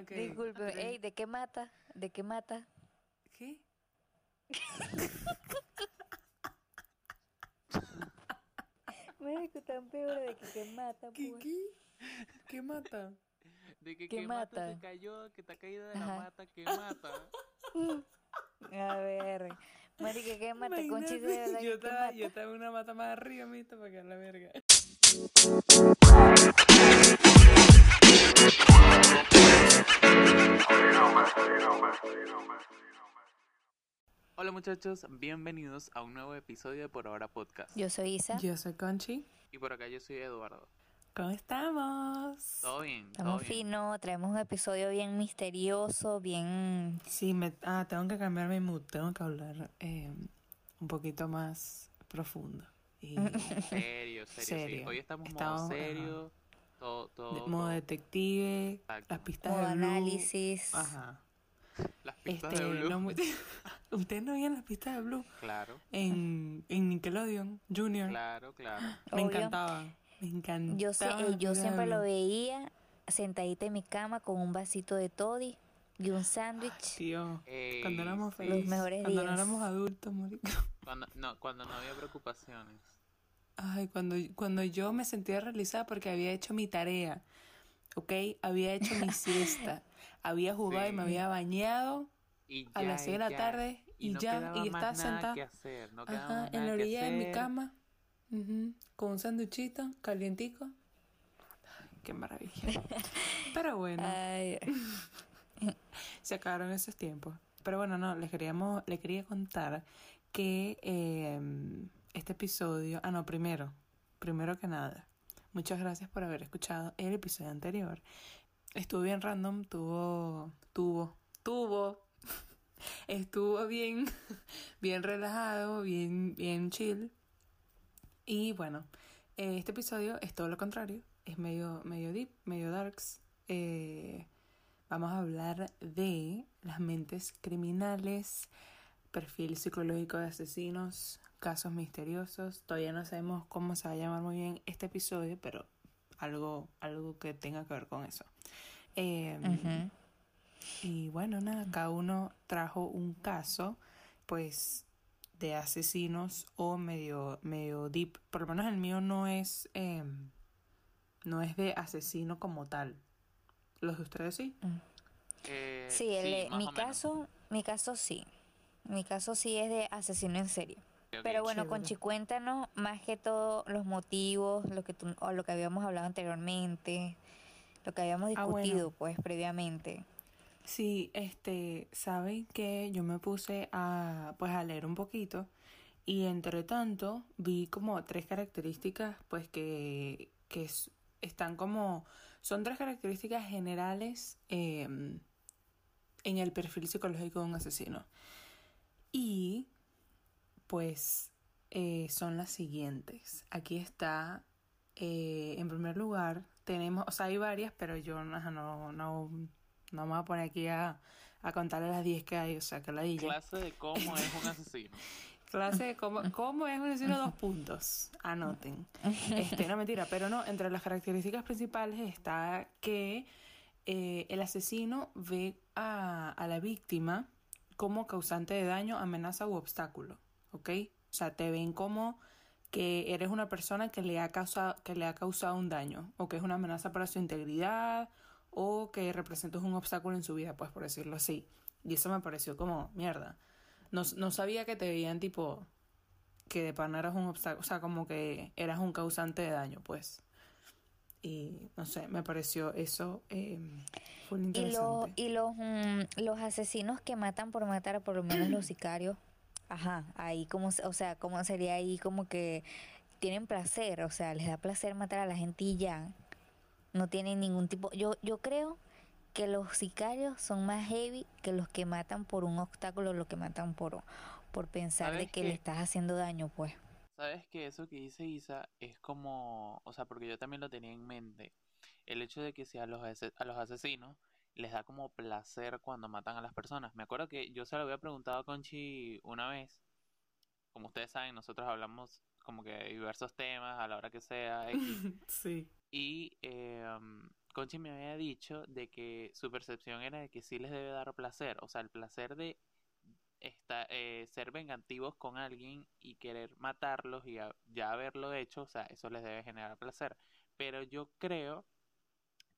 Ok, Disculpe, ok. ey, ¿de qué mata? ¿De qué mata? ¿Qué? Médico tan peor de que qué mata, ¿Qué? pues. ¿Qué? ¿Qué mata? De que, ¿Qué que mata mata? se cayó, que está caída de Ajá. la mata, que mata. A ver, marica, ¿qué mata? Conchi, de Imagínate, verdad yo que qué estaba, mata. yo estaba en una mata más arriba, ¿viste? Para que a la verga. Hola muchachos, bienvenidos a un nuevo episodio de Por Ahora Podcast. Yo soy Isa. Yo soy Conchi. Y por acá yo soy Eduardo. ¿Cómo estamos? Todo bien, todo Estamos bien. fino, traemos un episodio bien misterioso, bien... Sí, me, ah, tengo que cambiar mi mood. Tengo que hablar eh, un poquito más profundo. Y Serio, serio, sí. Serio. Hoy estamos Estamos, modo ajá. serio, todo, todo, de modo todo. detective, Exacto. las pistas modo de análisis. Ajá. Las pistas Este, de Blue. no Ustedes no veían las pistas de Blue Claro, en, en Nickelodeon Junior. claro, claro. Me Obvio. encantaba. Me encantaba. Yo, sé, eh, yo siempre lo veía sentadita en mi cama con un vasito de toddy y un sándwich. Tío, Ey, cuando éramos sí. felices. mejores Cuando no días. éramos adultos, marico. Cuando, no, cuando no había preocupaciones. Ay, cuando, cuando yo me sentía realizada porque había hecho mi tarea, ¿ok? Había hecho mi siesta, había jugado y me había bañado Y a las 6 de y la tarde y, no ya, y estaba sentada que hacer, no ajá, en la orilla de mi cama, con un sanduchito calientico. Ay, qué maravilla. Pero bueno, Ay, se acabaron esos tiempos. Pero bueno, no, les queríamos, les quería contar que eh, este episodio, ah no, primero, primero que nada, muchas gracias por haber escuchado el episodio anterior. Estuvo bien random, tuvo, tuvo, tuvo, estuvo bien, bien relajado, bien, bien chill. Y bueno, este episodio es todo lo contrario, es medio, medio deep, medio darks. Eh, vamos a hablar de las mentes criminales, perfil psicológico de asesinos, casos misteriosos. Todavía no sabemos cómo se va a llamar muy bien este episodio, pero algo, algo que tenga que ver con eso. Eh, ujú. y bueno, nada, cada uno trajo un caso, pues, de asesinos o medio, medio deep. Por lo menos el mío no es, eh, no es de asesino como tal. ¿Los de ustedes sí? Eh, Sí, el de- más mi caso, mi caso sí. Mi caso sí es de asesino en serie. Pero bueno. Conchi, cuéntanos más que todo los motivos, lo que tú, o lo que habíamos hablado anteriormente, lo que habíamos Ah, bueno. discutido pues previamente. Sí, este, saben que yo me puse a, pues, a leer un poquito y entre tanto vi como tres características, pues, que, que es- están como, son tres características generales em, en el perfil psicológico de un asesino. Y, pues, eh, son las siguientes. Aquí está, eh, en primer lugar, tenemos, o sea, hay varias, pero yo no, no, no, no me voy a poner aquí a, a contarle las 10 que hay, o sea, que la dije. Clase de cómo es un asesino. Clase de cómo, cómo es un asesino dos puntos. Anoten. Este, no mentira, pero no, entre las características principales está que eh, el asesino ve a, a la víctima como causante de daño, amenaza u obstáculo. ¿Ok? O sea, te ven como que eres una persona que le ha causado, que le ha causado un daño, o que es una amenaza para su integridad, o que representas un obstáculo en su vida, pues por decirlo así. Y eso me pareció como mierda. No, no sabía que te veían tipo que de pana eras un obstáculo, o sea, como que eras un causante de daño, pues. Y no sé, me pareció eso eh, full Y, lo, interesante. y los, mm, los asesinos que matan por matar, por lo menos los sicarios, ajá, ahí como, o sea, como sería ahí como que tienen placer, o sea, les da placer matar a la gente y ya, no tienen ningún tipo, yo, yo creo que los sicarios son más heavy que los que matan por un obstáculo, los que matan por, por pensar de ¿Sabes que qué? le estás haciendo daño, pues. Sabes que eso que dice Isa es como, o sea, porque yo también lo tenía en mente, el hecho de que si a los, a los asesinos les da como placer cuando matan a las personas. Me acuerdo que yo se lo había preguntado a Conchi una vez, como ustedes saben, nosotros hablamos como que de diversos temas a la hora que sea, X, sí. y eh, um, Conchi me había dicho de que su percepción era de que sí les debe dar placer, o sea, el placer de esta, eh, ser vengativos con alguien y querer matarlos y ya haberlo hecho, o sea, eso les debe generar placer. Pero yo creo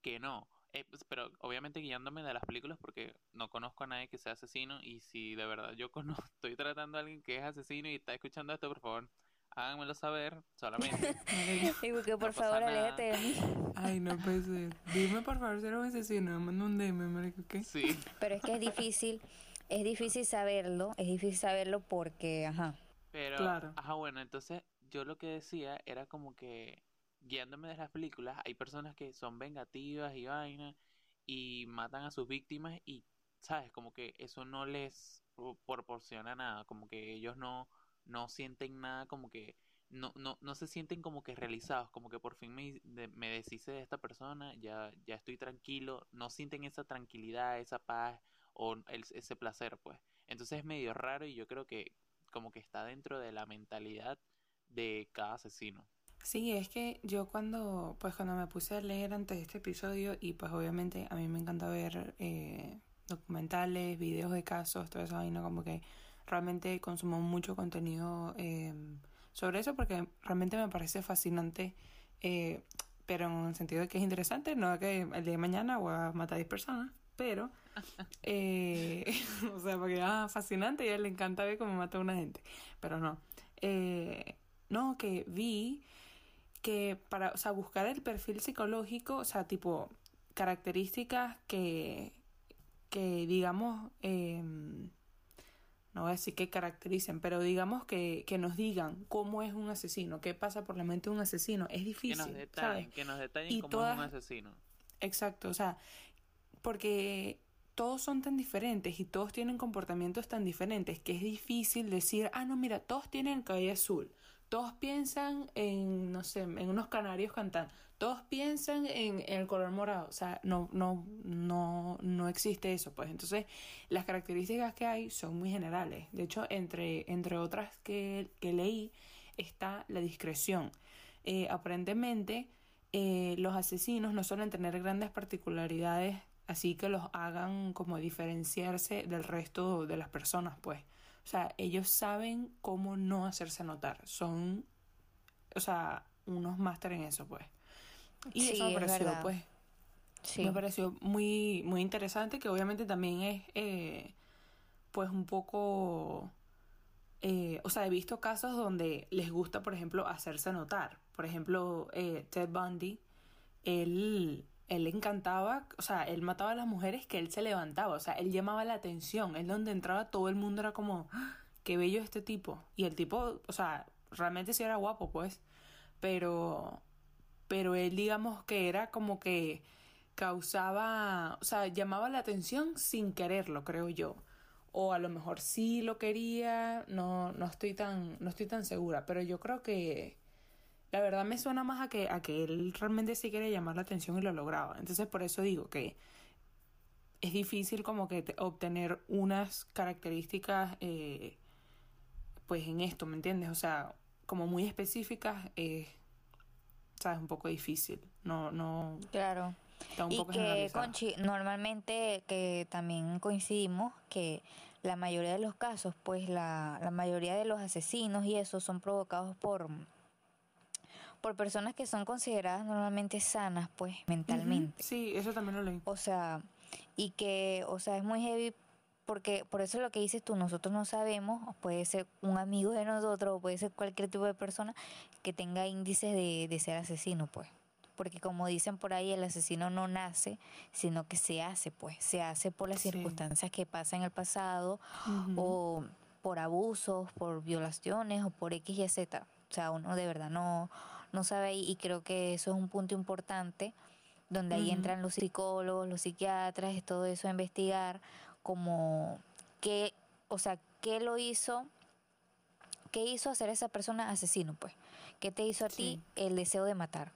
que no. Eh, pues, pero obviamente guiándome de las películas porque no conozco a nadie que sea asesino y si de verdad yo conozco, estoy tratando a alguien que es asesino y está escuchando esto, por favor, háganmelo saber solamente. Digo que por favor aléjate de mí. Ay, no puede Dime por favor si eres un asesino, manda un DM, marico, ¿qué? Sí. Pero es que es difícil, es difícil saberlo, es difícil saberlo porque, ajá. Pero, claro. ajá, bueno, entonces yo lo que decía era como que guiándome de las películas, hay personas que son vengativas y vainas y matan a sus víctimas y, ¿sabes? Como que eso no les proporciona nada, como que ellos no, no sienten nada, como que no, no, no se sienten como que realizados, como que por fin me, me deshice de esta persona, ya, ya estoy tranquilo, no sienten esa tranquilidad, esa paz o ese placer, pues. Entonces es medio raro y yo creo que como que está dentro de la mentalidad de cada asesino. Sí, es que yo cuando, pues cuando me puse a leer antes de este episodio y pues obviamente a mí me encanta ver eh, documentales, videos de casos, todo eso, no como que realmente consumo mucho contenido eh, sobre eso porque realmente me parece fascinante, eh, pero en el sentido de que es interesante, no que el día de mañana voy a matar a 10 personas, pero, eh, o sea, porque ah, fascinante y a él le encanta ver cómo mata a una gente, pero no. Eh, no, que vi que para, o sea, buscar el perfil psicológico, o sea, tipo características que, que digamos, eh, no voy a decir que caractericen, pero digamos que, que nos digan cómo es un asesino, qué pasa por la mente de un asesino, es difícil. Que nos detallen, que nos detallen cómo es un asesino. Exacto, o sea, porque todos son tan diferentes y todos tienen comportamientos tan diferentes que es difícil decir, ah, no, mira, todos tienen el cabello azul, todos piensan en, no sé, en unos canarios cantando, todos piensan en, el color morado, o sea, no, no, no, no existe eso, pues. Entonces, las características que hay son muy generales. De hecho, entre, entre otras que, que leí, está la discreción. Eh, aparentemente, eh, los asesinos no suelen tener grandes particularidades así que los hagan como diferenciarse del resto de las personas, pues. O sea, ellos saben cómo no hacerse notar. Son, o sea, unos máster en eso, pues. Y eso me pareció, pues, me pareció muy, muy interesante, que obviamente también es, eh, pues, un poco... Eh, o sea, he visto casos donde les gusta, por ejemplo, hacerse notar. Por ejemplo, eh, Ted Bundy, él, él encantaba, o sea, él mataba a las mujeres que él se levantaba, o sea, él llamaba la atención, él donde entraba todo el mundo era como, ¡Ah! qué bello este tipo. Y el tipo, o sea, realmente sí era guapo, pues, pero pero él digamos que era como que causaba, o sea, llamaba la atención sin quererlo, creo yo. O a lo mejor sí lo quería, no, no estoy tan, no estoy tan segura, pero yo creo que la verdad me suena más a que, a que él realmente sí quería llamar la atención y lo lograba. Entonces por eso digo que es difícil como que obtener unas características eh, pues en esto, ¿me entiendes? O sea, como muy específicas. Eh, es un poco difícil. No, no. Claro. y que, Conchi, normalmente que también coincidimos que la mayoría de los casos, pues la, la mayoría de los asesinos y eso son provocados por por personas que son consideradas normalmente sanas, pues, mentalmente. Sí, eso también lo leí. O sea, y que, o sea, es muy heavy porque por eso lo que dices tú, nosotros no sabemos, puede ser un amigo de nosotros o puede ser cualquier tipo de persona que tenga índices de, de ser asesino, pues. Porque como dicen por ahí, el asesino no nace, sino que se hace, pues. Se hace por las circunstancias que pasan en el pasado o por abusos, por violaciones o por X y Z. O sea, uno de verdad no, no sabe y creo que eso es un punto importante donde ahí entran los psicólogos, los psiquiatras, todo eso a investigar como qué, o sea, qué lo hizo, qué hizo hacer esa persona asesino, pues. ¿Qué te hizo a ti el deseo de matar?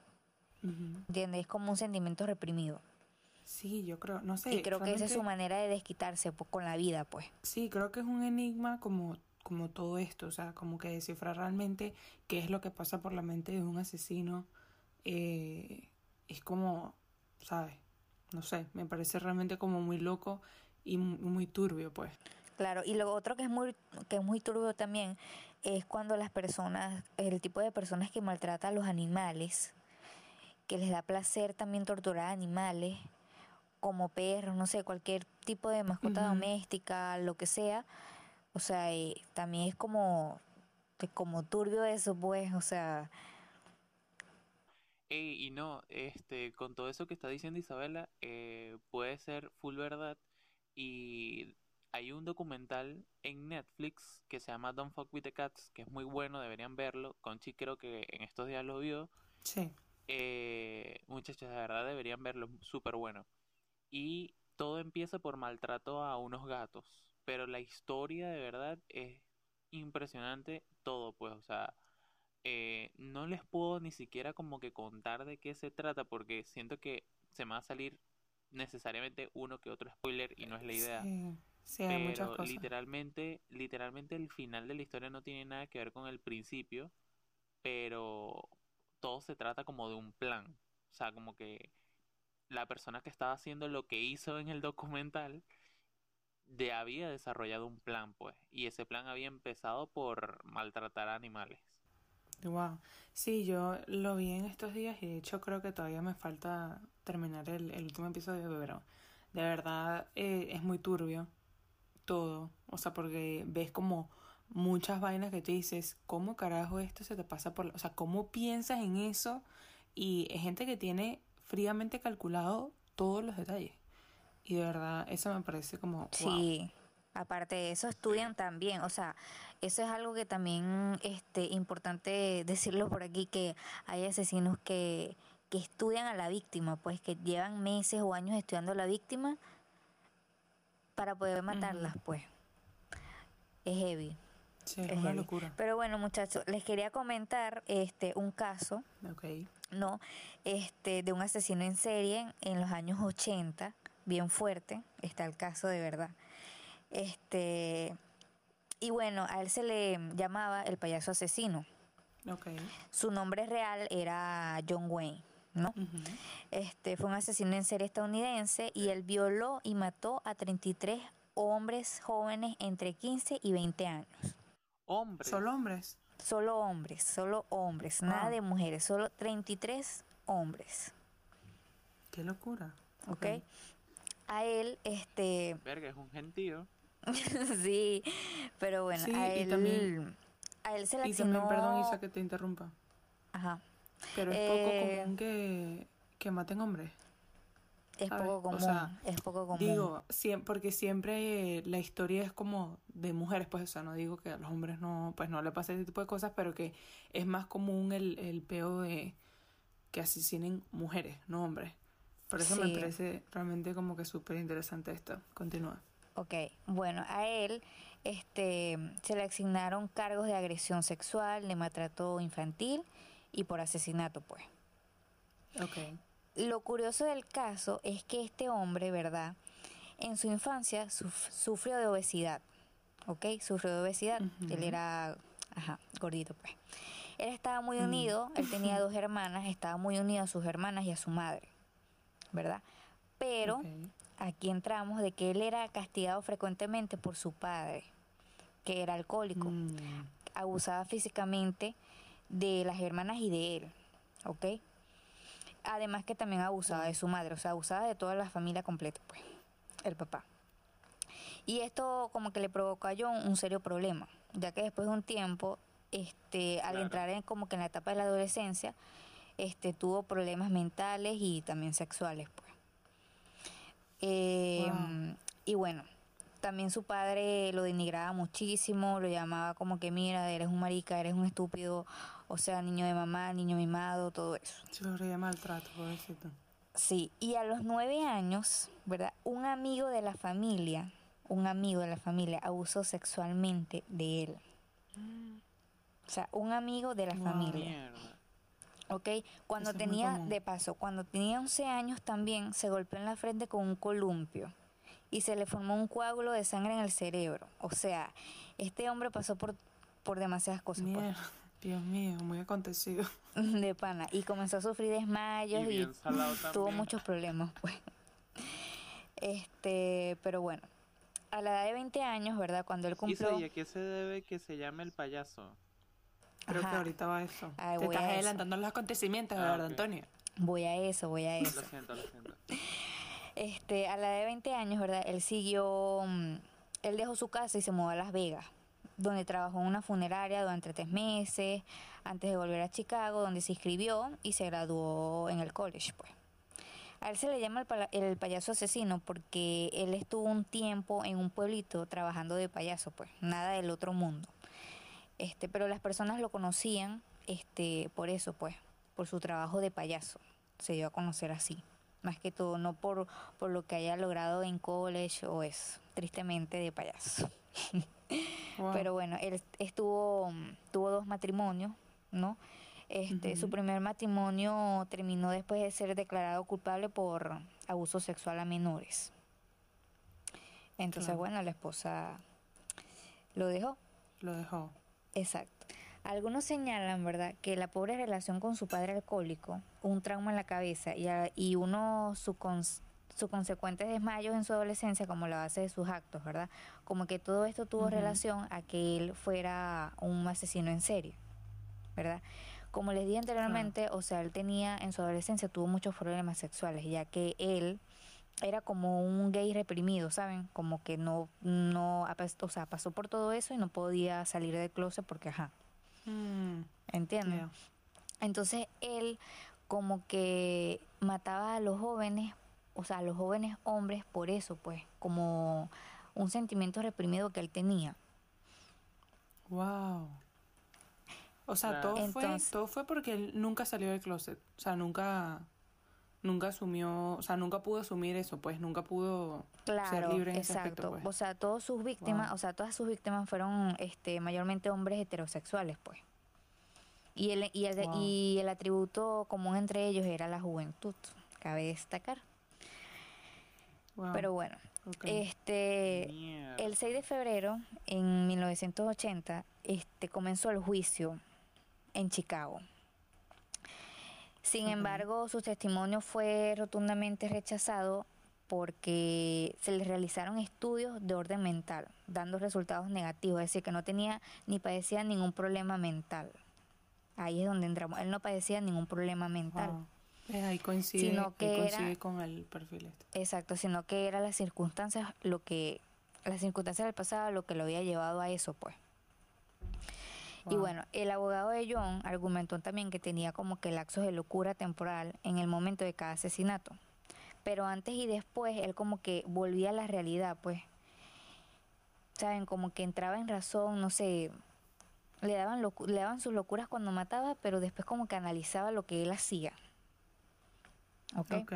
¿Entiendes? Es como un sentimiento reprimido. Sí, yo creo, no sé. Y creo que esa es su manera de desquitarse pues, con la vida, pues. Sí, creo que es un enigma como, como todo esto, o sea, como que descifrar realmente qué es lo que pasa por la mente de un asesino. Eh, es como, ¿sabes? No sé, me parece realmente como muy loco y muy turbio, pues. Claro, y lo otro que es muy que es muy turbio también es cuando las personas, el tipo de personas que maltratan a los animales, que les da placer también torturar animales, como perros, no sé, cualquier tipo de mascota doméstica, lo que sea. O sea, y también es como, como turbio eso, pues, o sea. y no, este, con todo eso que está diciendo Isabela, eh, puede ser full verdad. Y hay un documental en Netflix que se llama Don't Fuck with the Cats, que es muy bueno, deberían verlo. Conchi creo que en estos días lo vio. Sí. Eh, muchachos, de verdad deberían verlo, súper bueno. Y todo empieza por maltrato a unos gatos, pero la historia de verdad es impresionante todo, pues, o sea, eh, no les puedo ni siquiera como que contar de qué se trata porque siento que se me va a salir necesariamente uno que otro spoiler y no es la idea. Sí, hay muchas cosas. literalmente, literalmente el final de la historia no tiene nada que ver con el principio, pero todo se trata como de un plan. O sea, como que la persona que estaba haciendo lo que hizo en el documental de había desarrollado un plan, pues, y ese plan había empezado por maltratar animales. Wow. Sí, yo lo vi en estos días y de hecho creo que todavía me falta terminar el, último episodio, pero de verdad eh, es muy turbio todo. O sea, porque ves como muchas vainas que te dices, ¿cómo carajo esto se te pasa por... O sea, ¿cómo piensas en eso? Y es gente que tiene fríamente calculado todos los detalles. Y de verdad, eso me parece como... Sí. Aparte de eso, estudian también, o sea, eso es algo que también este importante decirlo por aquí, que hay asesinos que, que estudian a la víctima, pues que llevan meses o años estudiando a la víctima para poder matarlas, pues. Es heavy. Sí, es una locura. Pero bueno, muchachos, les quería comentar este un caso. Okay. ¿no? Este, de un asesino en serie en los años 80, bien fuerte, está el caso de verdad. Este, y bueno, a él se le llamaba el payaso asesino. Okay. Su nombre real era John Wayne, ¿no? Este fue un asesino en serie estadounidense y él violó y mató a 33 hombres jóvenes entre 15 y 20 años. Hombres. Solo hombres. Solo hombres, solo hombres, nada ah. de mujeres, solo 33 hombres. Qué locura. ¿Ok? A él, este... Verga, es un gentío. sí, pero bueno, a él... También, a él se le Y también, perdón Isa que te interrumpa. Ajá. Pero es poco eh, común que, que maten hombres. Es poco común, es poco común. Digo, porque siempre la historia es como de mujeres, pues, o sea, no digo que a los hombres no, pues no le pase ese tipo de cosas, pero que es más común el, el peo de que asesinen mujeres, no hombres. Por eso me parece realmente como que súper interesante esto. Continúa. Ok, bueno, a él este, se le asignaron cargos de agresión sexual, de maltrato infantil y por asesinato, pues. Ok. Lo curioso del caso es que este hombre, ¿verdad? En su infancia sufrió de obesidad, ¿ok? Sufrió de obesidad. Él era, ajá, gordito, pues. Él estaba muy unido, él tenía dos hermanas, estaba muy unido a sus hermanas y a su madre, ¿verdad? Pero aquí entramos de que él era castigado frecuentemente por su padre, que era alcohólico. Mm. Abusaba físicamente de las hermanas y de él, ¿ok? Además que también abusaba de su madre, o sea, abusaba de toda la familia completa, pues, el papá. Y esto como que le provocó a John un serio problema, ya que después de un tiempo, este, al entrar en como que en la etapa de la adolescencia, este, tuvo problemas mentales y también sexuales, pues. Em, y bueno, también su padre lo denigraba muchísimo, lo llamaba como que mira, eres un marica, eres un estúpido, o sea, niño de mamá, niño mimado, todo eso. Se lo reía maltrato, pobrecito. Sí, y a los nueve años, ¿verdad? Un amigo de la familia, un amigo de la familia abusó sexualmente de él. O sea, un amigo de la familia. ¿Ok? Cuando tenía, de paso, cuando tenía 11 años también se golpeó en la frente con un columpio y se le formó un coágulo de sangre en el cerebro. O sea, este hombre pasó por, por demasiadas cosas. Pues. Dios mío, muy acontecido. de pana. Y comenzó a sufrir desmayos Y tuvo muchos problemas, pues. Este, pero bueno, a la edad de 20 años, ¿verdad? Cuando él cumplió... ¿y a qué se debe que se llame el payaso? Creo Ajá. que ahorita va eso. Ay, Te a estás eso. adelantando los acontecimientos, Ah, ¿verdad. Antonio? Voy a eso, voy a eso. Lo siento, lo siento. Este, a la edad de 20 años, ¿verdad? Él siguió, mm, él dejó su casa y se mudó a Las Vegas, donde trabajó en una funeraria durante tres meses, antes de volver a Chicago, donde se inscribió y se graduó en el college, pues. A él se le llama el, el payaso asesino porque él estuvo un tiempo en un pueblito trabajando de payaso, pues, nada del otro mundo. Este, pero las personas lo conocían, este, por eso, pues, por su trabajo de payaso. Se dio a conocer así. Más que todo, no por, por lo que haya logrado en college o es tristemente de payaso. Wow. Pero bueno, él estuvo, tuvo dos matrimonios, ¿no? Este, Su primer matrimonio terminó después de ser declarado culpable por abuso sexual a menores. Entonces, Claro. bueno, la esposa lo dejó. Lo dejó. Exacto. Algunos señalan, ¿verdad?, que la pobre relación con su padre alcohólico, un trauma en la cabeza y, a- y uno su cons- sus consecuentes desmayos en su adolescencia como la base de sus actos, ¿verdad? Como que todo esto tuvo relación a que él fuera un asesino en serie, ¿verdad? Como les dije anteriormente, o sea, él tenía en su adolescencia tuvo muchos problemas sexuales, ya que él era como un gay reprimido, ¿saben? Como que no, no, o sea, pasó por todo eso y no podía salir del closet porque, ajá, Mm, ¿entienden? ya. Entonces él como que mataba a los jóvenes, o sea, a los jóvenes hombres por eso, pues, como un sentimiento reprimido que él tenía. Wow. O sea, Claro. todo fue, todo fue porque él nunca salió del closet. O sea, nunca, nunca asumió, o sea, nunca pudo asumir eso, pues, nunca pudo Claro, libre en ese exacto. aspecto, pues. O sea, todas sus víctimas, Wow. o sea, todas sus víctimas fueron este mayormente hombres heterosexuales, pues. Y el, y el, Wow. y el atributo común entre ellos era la juventud, cabe destacar. Wow. Pero bueno, este Mierda. El 6 de febrero, en 1980, este, comenzó el juicio en Chicago. Sin embargo, su testimonio fue rotundamente rechazado porque se le realizaron estudios de orden mental, dando resultados negativos, es decir, que no tenía ni padecía ningún problema mental. Ahí es donde entramos. Él no padecía ningún problema mental. Wow. Eh, ahí coincide, Sino ahí que era- con el perfil este. Exacto, sino que eran las circunstancias lo que las circunstancias del pasado lo que lo había llevado a eso, pues. Y bueno, el abogado de John argumentó también que tenía como que lapsos de locura temporal en el momento de cada asesinato. Pero antes y después él como que volvía a la realidad, pues. Saben, como que entraba en razón, no sé, le daban locu- le daban sus locuras cuando mataba, pero después como que analizaba lo que él hacía. ¿Ok? Ok.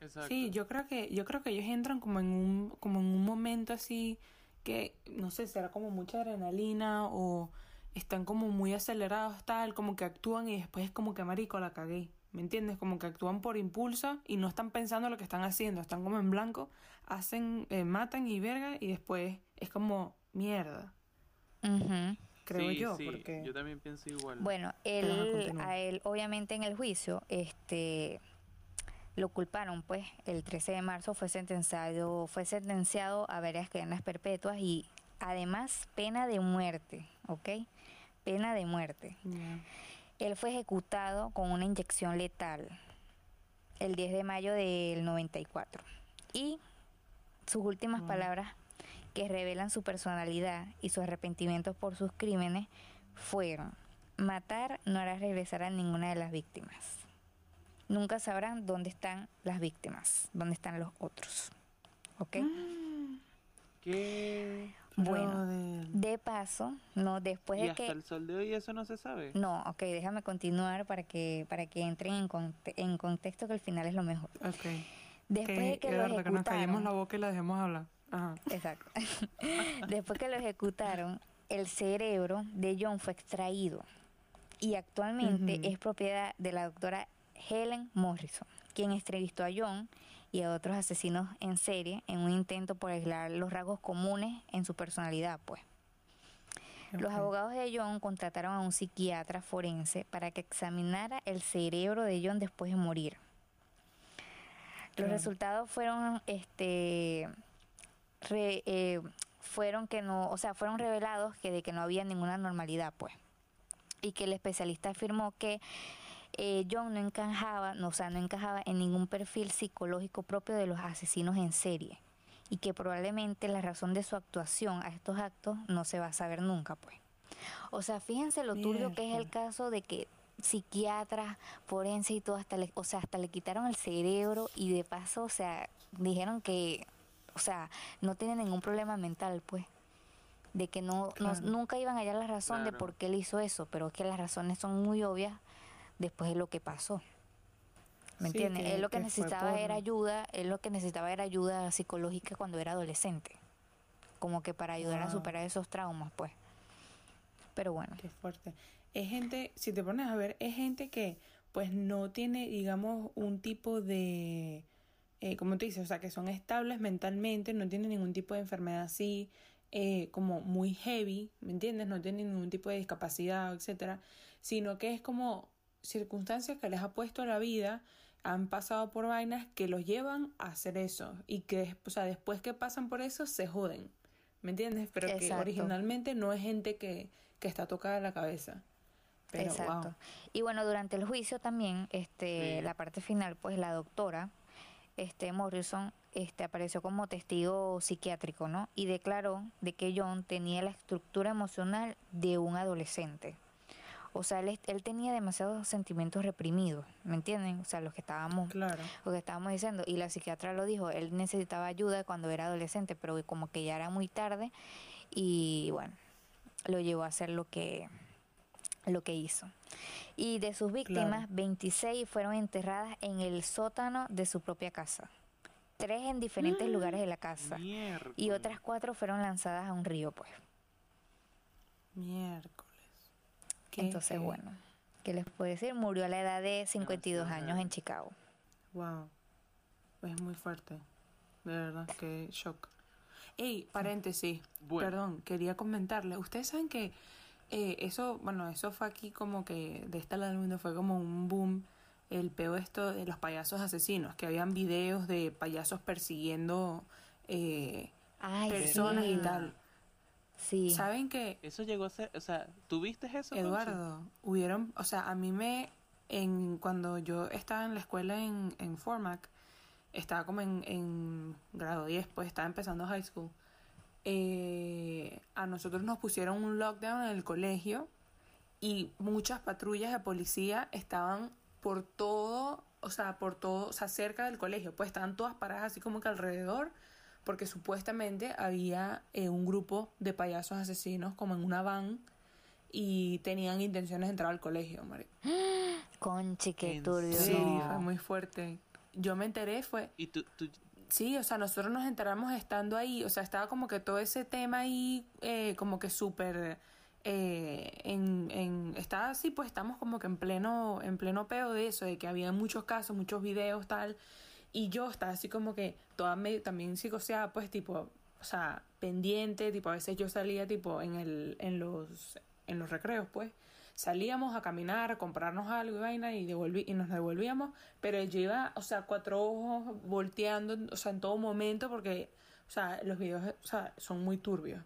Exacto. Sí, yo creo que yo creo que ellos entran como en un como en un momento así que no sé, será como mucha adrenalina o están como muy acelerados tal, como que actúan y después es como que marico la cagué. ¿Me entiendes? Como que actúan por impulso y no están pensando lo que están haciendo, están como en blanco, hacen eh, matan y verga y después es como mierda, creo Sí, yo, sí, porque Yo también pienso igual. Bueno, él, a él obviamente en el juicio, este, lo culparon, pues, el 13 de marzo fue sentenciado, fue sentenciado a varias cadenas perpetuas y además pena de muerte, ¿ok? Pena de muerte. Él fue ejecutado con una inyección letal el 10 de mayo del 94. Y sus últimas Wow. palabras que revelan su personalidad y su arrepentimiento por sus crímenes fueron, matar no hará regresar a ninguna de las víctimas. Nunca sabrán dónde están las víctimas, dónde están los otros. ¿Ok? Mm, ¿Qué? Bueno, brother. de paso, no después y de hasta que... el sol de hoy eso no se sabe. No, ok, déjame continuar para que para que entren en, conte- en contexto que al final es lo mejor. Ok. Después de que lo verdad que nos callemos ejecutaron, la boca y la dejemos hablar. Ajá. exacto. Después que lo ejecutaron, el cerebro de John fue extraído y actualmente es propiedad de la doctora Helen Morrison, quien entrevistó a John y a otros asesinos en serie en un intento por aislar los rasgos comunes en su personalidad, pues. Los abogados de John contrataron a un psiquiatra forense para que examinara el cerebro de John después de morir. Los resultados fueron, este, re- eh, fueron que no, o sea, fueron revelados que de que no había ninguna normalidad, pues, y que el especialista afirmó que eh, John no encajaba, no, o sea, no encajaba en ningún perfil psicológico propio de los asesinos en serie y que probablemente la razón de su actuación a estos actos no se va a saber nunca, pues. O sea, fíjense lo turbio que es el caso de que psiquiatras, forense y todo, hasta le, o sea, hasta le quitaron el cerebro y de paso, o sea, dijeron que, o sea, no tiene ningún problema mental, pues. De que no, no- nunca iban a hallar la razón de por qué él hizo eso, pero es que las razones son muy obvias después de lo que pasó. ¿Me Sí, entiendes? que- él lo que, necesitaba por- era ayuda, él lo que necesitaba era ayuda psicológica cuando era adolescente. Como que para ayudar a superar esos traumas, pues. Pero bueno. Qué fuerte. Es gente, si te pones a ver, es gente que pues no tiene, digamos, un tipo de, eh, como tú dices, o sea, que son estables mentalmente, no tienen ningún tipo de enfermedad así, eh, como muy heavy, ¿me entiendes? No tienen ningún tipo de discapacidad, etcétera, sino que es como circunstancias que les ha puesto la vida, han pasado por vainas que los llevan a hacer eso y que, o sea, después que pasan por eso se joden, ¿me entiendes? Pero que originalmente no es gente que, que está tocada la cabeza. Pero, Exacto. wow. Y bueno, durante el juicio también, este, Sí. la parte final, pues la doctora, este Morrison, este apareció como testigo psiquiátrico, ¿no? Y declaró de que John tenía la estructura emocional de un adolescente. O sea, él, él tenía demasiados sentimientos reprimidos, ¿me entienden? O sea, los que estábamos Claro. lo que estábamos diciendo y la psiquiatra lo dijo, él necesitaba ayuda cuando era adolescente, pero como que ya era muy tarde y bueno, lo llevó a hacer lo que lo que hizo. Y de sus víctimas, 26 fueron enterradas en el sótano de su propia casa. Tres en diferentes lugares de la casa. Y otras cuatro fueron lanzadas a un río, pues. Miércoles. Qué Entonces, heavy. bueno, ¿qué les puedo decir? Murió a la edad de 52 Demasiado años en. Chicago. Wow. Es muy fuerte. De verdad, qué shock. Ey, paréntesis. Bueno. Perdón, quería comentarle. Ustedes saben que eh, eso, bueno, eso fue aquí como que de este lado del mundo fue como un boom. El peo esto de los payasos asesinos, que habían videos de payasos persiguiendo eh, Ay, personas sí. y tal. Sí. ¿Saben que Eso llegó a ser, o sea, ¿tuviste eso? Conchi? Eduardo, hubieron, o sea, a mí me, en, cuando yo estaba en la escuela en, en Formac, estaba como en, en grado 10, pues estaba empezando high school, eh, a nosotros nos pusieron un lockdown en el colegio y muchas patrullas de policía estaban por todo, o sea, por todo, o sea, cerca del colegio, pues estaban todas paradas así como que alrededor, porque supuestamente había eh, un grupo de payasos asesinos como en una van y tenían intenciones de entrar al colegio, Mari. Conchi, qué ¿En turbio. Sí, fue muy fuerte. Yo me enteré, fue, Y tú, tú, Sí, o sea, nosotros nos enteramos estando ahí, o sea, estaba como que todo ese tema ahí, eh, como que súper, eh, en, en, estaba así, pues estamos como que en pleno, en pleno peo de eso, de que había muchos casos, muchos videos, tal, y yo estaba así como que toda medio, también psicoseada, pues tipo, o sea, pendiente, tipo, a veces yo salía tipo en el, en los, en los recreos, pues, salíamos a caminar, a comprarnos algo y vaina y, devolví, y nos devolvíamos, pero yo iba, o sea, cuatro ojos volteando, o sea, en todo momento porque, o sea, los videos, o sea, son muy turbios.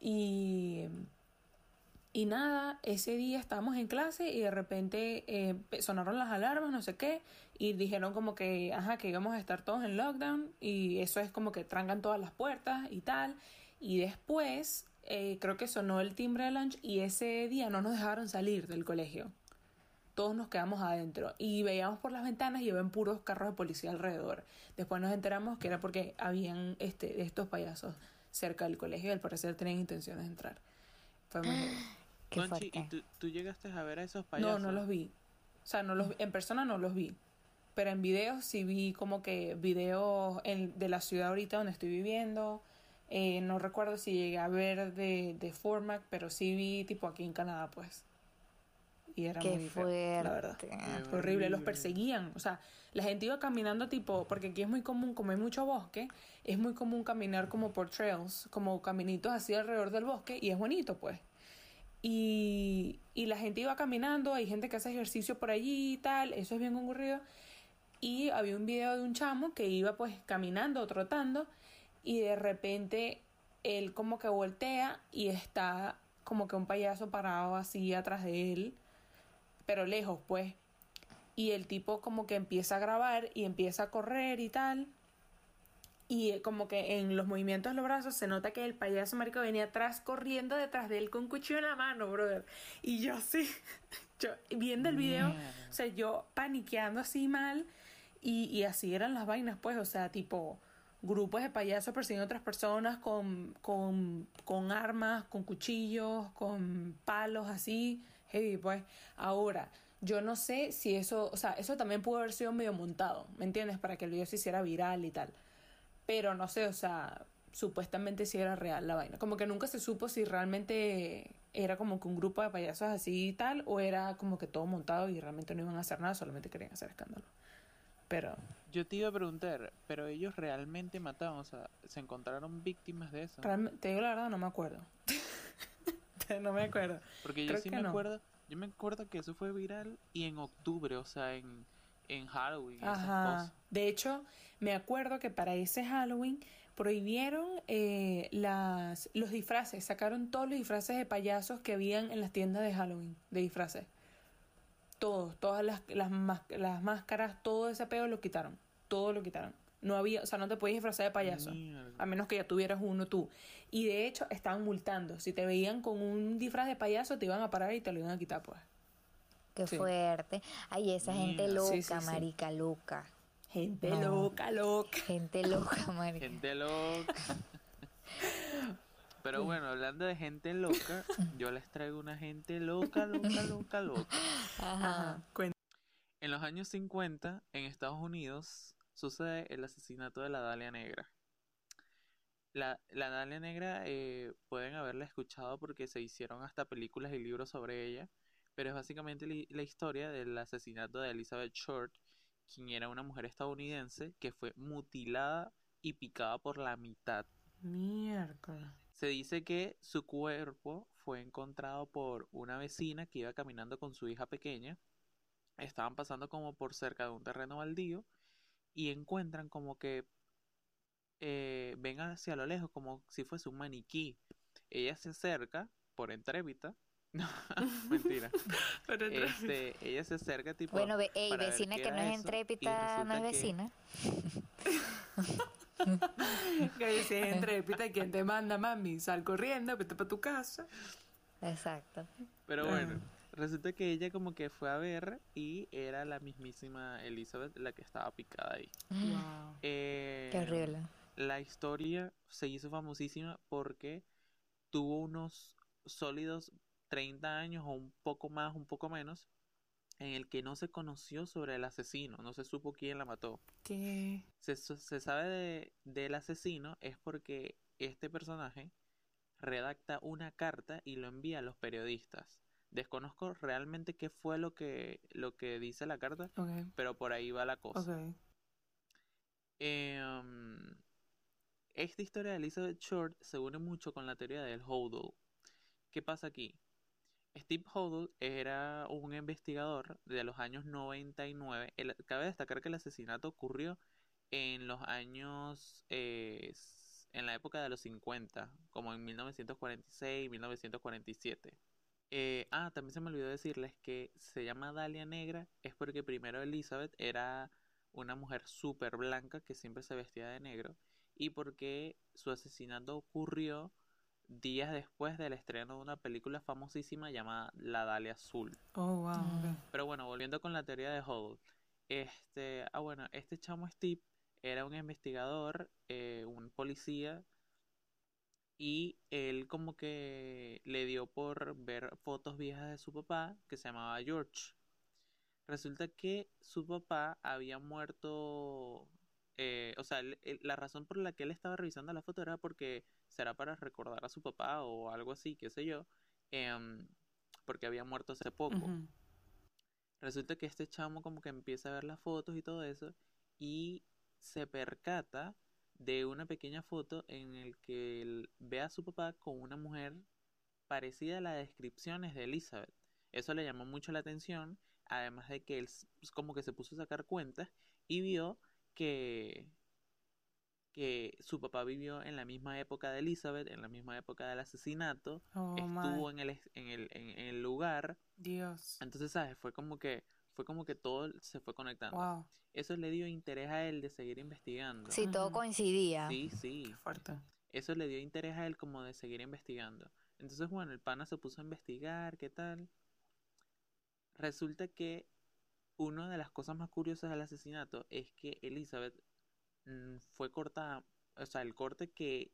Y, y nada, ese día estábamos en clase y de repente eh, sonaron las alarmas, no sé qué, y dijeron como que, ajá, que íbamos a estar todos en lockdown y eso es como que trancan todas las puertas y tal. Y después eh, creo que sonó el timbre de lunch y ese día no nos dejaron salir del colegio. Todos nos quedamos adentro y veíamos por las ventanas y ven puros carros de policía alrededor. Después nos enteramos que era porque habían este, estos payasos cerca del colegio y al parecer tenían intenciones de entrar. Fue muy heavy. Qué Conchi, fuerte. ¿y tú, tú llegaste a ver a esos No, payasos? no los vi. O sea, no los, en persona no los vi. Pero en videos sí vi como que videos en- de la ciudad ahorita donde estoy viviendo. Eh, no recuerdo si llegué a ver de, de Formac, pero sí vi tipo aquí en Canadá, pues. Y era Qué muy feo, la verdad. fuerte. Fue horrible, los perseguían. O sea, la gente iba caminando tipo, porque aquí es muy común, como hay mucho bosque, es muy común caminar como por trails, como caminitos así alrededor del bosque, y es bonito, pues. Y, y la gente iba caminando, hay gente que hace ejercicio por allí y tal, eso es bien concurrido. Y había un video de un chamo que iba pues caminando, trotando, y de repente él como que voltea y está como que un payaso parado así atrás de él, pero lejos pues. Y el tipo como que empieza a grabar y empieza a correr y tal. Y como que en los movimientos de los brazos se nota que el payaso marico venía atrás corriendo detrás de él con un cuchillo en la mano, brother. Y yo así, yo viendo el video, o sea, yo paniqueando así mal. Y, y así eran las vainas, pues, o sea, tipo grupos de payasos persiguiendo a otras personas con, con, con armas, con cuchillos, con palos así, heavy, pues. Ahora, yo no sé si eso, o sea, eso también pudo haber sido medio montado, ¿me entiendes? Para que el video se hiciera viral y tal. Pero no sé, o sea, supuestamente sí era real la vaina. Como que nunca se supo si realmente era como que un grupo de payasos así y tal, o era como que todo montado y realmente no iban a hacer nada, solamente querían hacer escándalo. Pero Yo te iba a preguntar, pero ellos realmente mataban, o sea, ¿se encontraron víctimas de eso? realmente, te digo la verdad, no me acuerdo. no me acuerdo. Porque yo creo sí me no. acuerdo, yo me acuerdo que eso fue viral y en octubre, o sea, en, en Halloween, Ajá. cosas. De hecho, me acuerdo que para ese Halloween prohibieron eh, las, los disfraces, sacaron todos los disfraces de payasos que habían en las tiendas de Halloween, de disfraces. Todos, todas las, las, las máscaras, todo ese pedo lo quitaron. Todo lo quitaron. No había, o sea, no te podías disfrazar de payaso. Mierda. A menos que ya tuvieras uno tú. Y de hecho, estaban multando. Si te veían con un disfraz de payaso, te iban a parar y te lo iban a quitar, pues. Qué Sí. fuerte. Ay, esa gente loca, sí, sí, sí. marica, loca. Gente No. loca, loca. Gente loca, marica. Gente loca. Pero bueno, hablando de gente loca, yo les traigo una gente loca, loca, loca, loca. Ajá. En los años 50, en Estados Unidos, sucede el asesinato de la Dalia Negra. La, la Dalia Negra eh, pueden haberla escuchado porque se hicieron hasta películas y libros sobre ella, pero es básicamente li- la historia del asesinato de Elizabeth Short, quien era una mujer estadounidense que fue mutilada y picada por la mitad. Miércoles. Se dice que su cuerpo fue encontrado por una vecina que iba caminando con su hija pequeña. Estaban pasando como por cerca de un terreno baldío y encuentran como que eh, ven hacia lo lejos como si fuese un maniquí. Ella se acerca por entrépita. No, mentira. Este, ella se acerca tipo Bueno, ve, ey, vecina que no es entrépita, no es que- vecina. Que si es intrépida, ¿quién te manda, mami? Sal corriendo, vete para tu casa. Exacto. Pero bueno, resulta que ella como que fue a ver y era la mismísima Elizabeth la que estaba picada ahí. Wow. Eh, Qué horrible. La historia se hizo famosísima porque tuvo unos sólidos 30 años o un poco más, un poco menos, en el que no se conoció sobre el asesino, no se supo quién la mató. ¿Qué? Se, se sabe de- del asesino es porque este personaje redacta una carta y lo envía a los periodistas. Desconozco realmente qué fue lo que, lo que dice la carta, pero por ahí va la cosa. Em, esta historia de Elizabeth Short se une mucho con la teoría del hodl. ¿Qué pasa aquí? Steve Hodel era un investigador de los años 99. El- cabe destacar que el asesinato ocurrió en los años, eh, en la época de los 50, como en 1946, 1947. Eh, ah, también se me olvidó decirles que se llama Dalia Negra, es porque primero Elizabeth era una mujer súper blanca que siempre se vestía de negro y porque su asesinato ocurrió días después del estreno de una película famosísima llamada La Dalia Azul. Oh, wow, ok. Pero bueno, volviendo con la teoría de Hodel. Este, ah bueno, este chamo Steve era un investigador, eh, un policía, y él como que le dio por ver fotos viejas de su papá, que se llamaba George. Resulta que su papá había muerto, eh, o sea, la razón por la que él estaba revisando la foto era porque será para recordar a su papá o algo así, qué sé yo, em, porque había muerto hace poco. Resulta que este chamo como que empieza a ver las fotos y todo eso y se percata de una pequeña foto en el que él ve a su papá con una mujer parecida a las descripciones de Elizabeth. Eso le llamó mucho la atención, además de que él pues, como que se puso a sacar cuentas y vio que que su papá vivió en la misma época de Elizabeth, en la misma época del asesinato, Oh, estuvo en el, en el, en, en el lugar, Dios. entonces, ¿sabes? Fue como que, fue como que todo se fue conectando. Wow. Eso le dio interés a él de seguir investigando. Sí, todo coincidía. Sí, sí. Qué fuerte. Eso le dio interés a él como de seguir investigando. Entonces, bueno, el pana se puso a investigar, ¿qué tal? Resulta que una de las cosas más curiosas del asesinato es que Elizabeth fue cortada, o sea, el corte que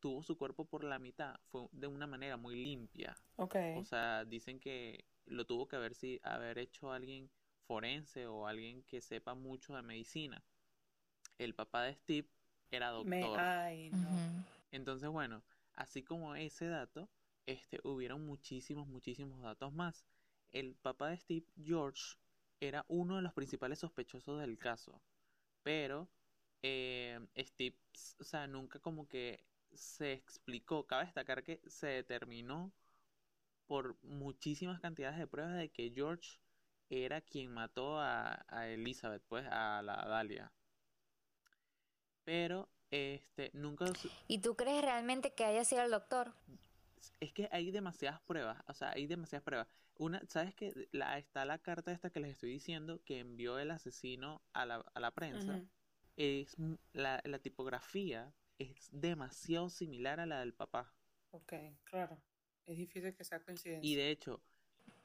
tuvo su cuerpo por la mitad fue de una manera muy limpia. Ok. O sea, dicen que lo tuvo que haber, si, haber hecho alguien forense o alguien que sepa mucho de medicina. El papá de Steve era Me, doctor. ay, no. Entonces, bueno, así como ese dato, este, hubieron muchísimos, muchísimos datos más. El papá de Steve, George, era uno de los principales sospechosos del caso, pero eh, Steve, o sea, nunca como que se explicó. Cabe destacar que se determinó por muchísimas cantidades de pruebas de que George era quien mató a, a Elizabeth, pues, a la Dalia. Pero, este, nunca ¿Y tú crees realmente que haya sido el doctor? es que hay demasiadas pruebas, o sea, hay demasiadas pruebas. Una, ¿sabes qué? La, está la carta esta que les estoy diciendo que envió el asesino a la, a la prensa. Es, la, la tipografía es demasiado similar a la del papá. Ok, claro. Es difícil que sea coincidencia. Y de hecho,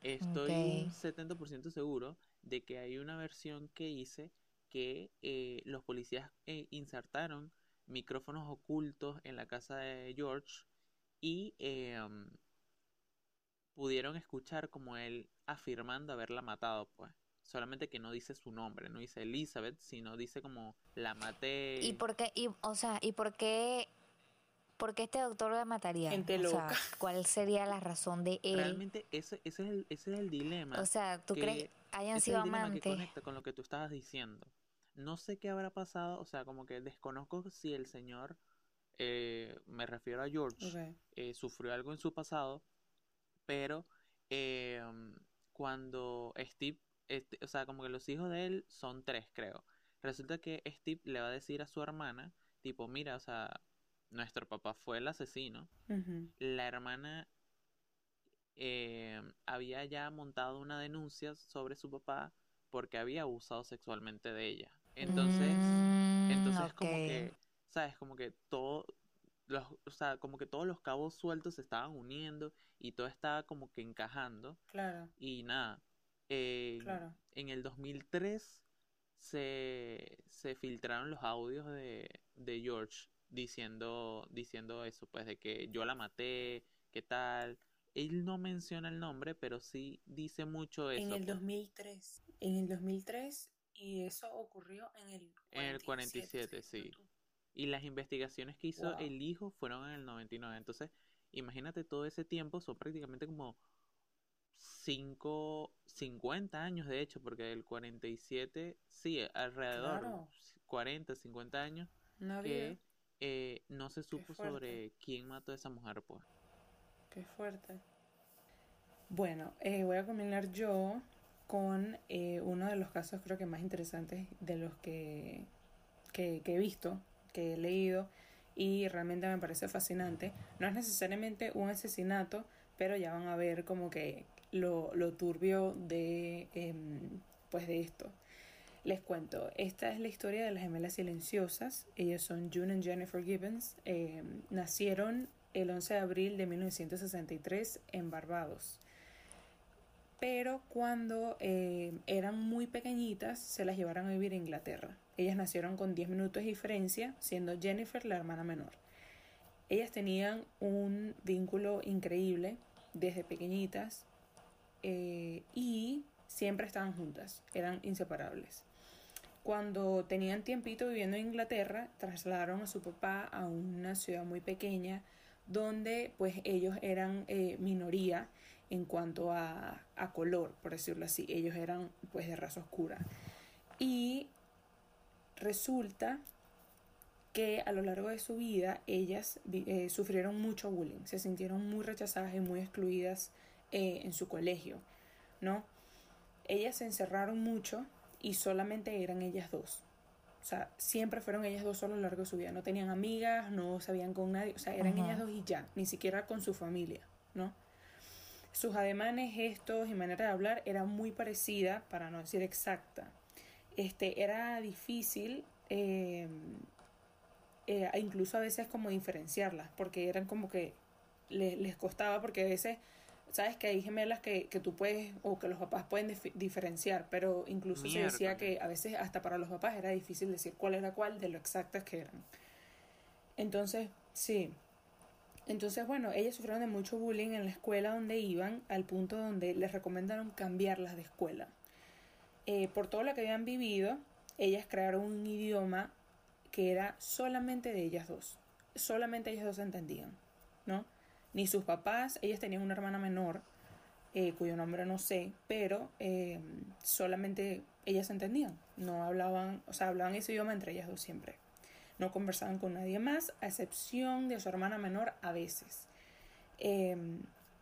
estoy Ok. un 70% seguro de que hay una versión que hice que eh, los policías eh, insertaron micrófonos ocultos en la casa de George y eh, pudieron escuchar como él afirmando haberla matado, pues. Solamente que no dice su nombre, no dice Elizabeth, sino dice como la maté. ¿Y por qué, y, o sea, y por qué, por qué este doctor la mataría? Gente o sea, loca. ¿cuál sería la razón de él? Realmente ese, ese, es el, ese es el dilema. o sea, ¿tú que- crees que hayan Ese sido es el dilema que amantes? conecta con lo que tú estabas diciendo. No sé qué habrá pasado, o sea, como que desconozco si el señor, eh, me refiero a George, eh, sufrió algo en su pasado, pero eh, cuando Steve, este, o sea, como que los hijos de él son tres, creo. Resulta que Steve le va a decir a su hermana, tipo, mira, o sea, nuestro papá fue el asesino. La hermana eh, había ya montado una denuncia sobre su papá porque había abusado sexualmente de ella. Entonces, Mm, entonces como que, ¿sabes? Como que todo, los, o sea, como que todos los cabos sueltos se estaban uniendo y todo estaba como que encajando. Claro, Y nada, eh, claro. en el 2003 se, se filtraron los audios de, de George diciendo, diciendo eso, pues de que yo la maté, qué tal. Él no menciona el nombre, pero sí dice mucho eso. En el pues. 2003. En el 2003 y eso ocurrió en el En el 47, fíjate sí. Y las investigaciones que hizo Wow. el hijo fueron en el 99. Entonces, imagínate todo ese tiempo, son prácticamente como 5, 50 años de hecho, porque del 47, sí, alrededor, Claro. 40, 50 años, vida. que eh, no se supo sobre quién mató a esa mujer, pues. Qué fuerte. Bueno, eh, voy a combinar yo con eh, uno de los casos creo que más interesantes de los que, que, que he visto, que he leído y realmente me parece fascinante. No es necesariamente un asesinato, pero ya van a ver como que lo, lo turbio de, em, pues de esto. Les cuento, esta es la historia de las gemelas silenciosas. Ellas son June y Jennifer Gibbons. Eh, nacieron el 11 de abril de 1963 en Barbados. Pero cuando eh, eran muy pequeñitas, se las llevaron a vivir a Inglaterra. Ellas nacieron con 10 minutos de diferencia, siendo Jennifer la hermana menor. Ellas tenían un vínculo increíble desde pequeñitas eh, y siempre estaban juntas, eran inseparables. Cuando tenían tiempito viviendo en Inglaterra, trasladaron a su papá a una ciudad muy pequeña donde pues ellos eran eh, minoría en cuanto a, a, color, por decirlo así. Ellos eran pues de raza oscura. Y resulta que a lo largo de su vida ellas eh, sufrieron mucho bullying, se sintieron muy rechazadas y muy excluidas eh, en su colegio, ¿no? Ellas se encerraron mucho y solamente eran ellas dos. O sea, siempre fueron ellas dos solo a lo largo de su vida. No tenían amigas, no sabían con nadie. O sea, eran ellas dos y ya, ni siquiera con su familia, ¿no? Sus ademanes, gestos y manera de hablar era muy parecida, para no decir exacta. Este, era difícil eh, eh, incluso a veces como diferenciarlas, porque eran como que les costaba, porque a veces, sabes que hay gemelas que, que tú puedes, o que los papás pueden diferenciar, pero incluso se decía que a veces hasta para los papás era difícil decir cuál era cuál de lo exactas que eran. Entonces, sí. Entonces, bueno, ellas sufrieron de mucho bullying en la escuela donde iban, al punto donde les recomendaron cambiarlas de escuela. Eh, por todo lo que habían vivido, ellas crearon un idioma que era solamente de ellas dos. Solamente ellas dos entendían, ¿no? Ni sus papás, ellas tenían una hermana menor, eh, cuyo nombre no sé, pero eh, solamente ellas se entendían. No hablaban, o sea, hablaban ese idioma entre ellas dos siempre. No conversaban con nadie más, a excepción de su hermana menor a veces. Eh,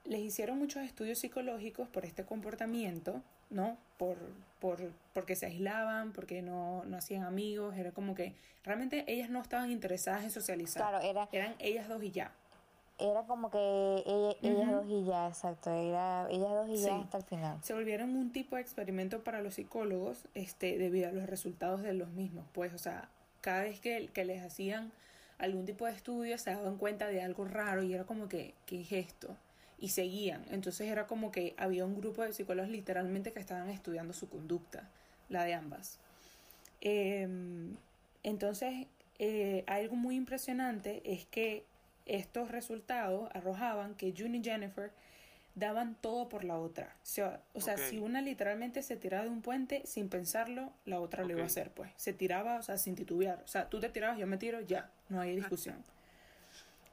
les hicieron muchos estudios psicológicos por este comportamiento, ¿no? Por, por, porque se aislaban, porque no, no hacían amigos, era como que realmente ellas no estaban interesadas en socializar. Claro, era, eran ellas dos y ya. Era como que ellas dos y ya, exacto, era ellas dos y ya hasta el final. Se volvieron un tipo de experimento para los psicólogos este, debido a los resultados de los mismos, pues, o sea, cada vez que, que les hacían algún tipo de estudio se daban cuenta de algo raro y era como que, ¿qué es esto? y seguían. Entonces era como que había un grupo de psicólogos literalmente que estaban estudiando su conducta, la de ambas. Em, entonces, eh, algo muy impresionante es que estos resultados arrojaban que June y Jennifer daban todo por la otra. O sea, o sea si una literalmente se tiraba de un puente sin pensarlo, la otra lo iba a hacer, pues. Se tiraba, o sea, sin titubear. O sea, tú te tirabas, yo me tiro, ya, no hay discusión.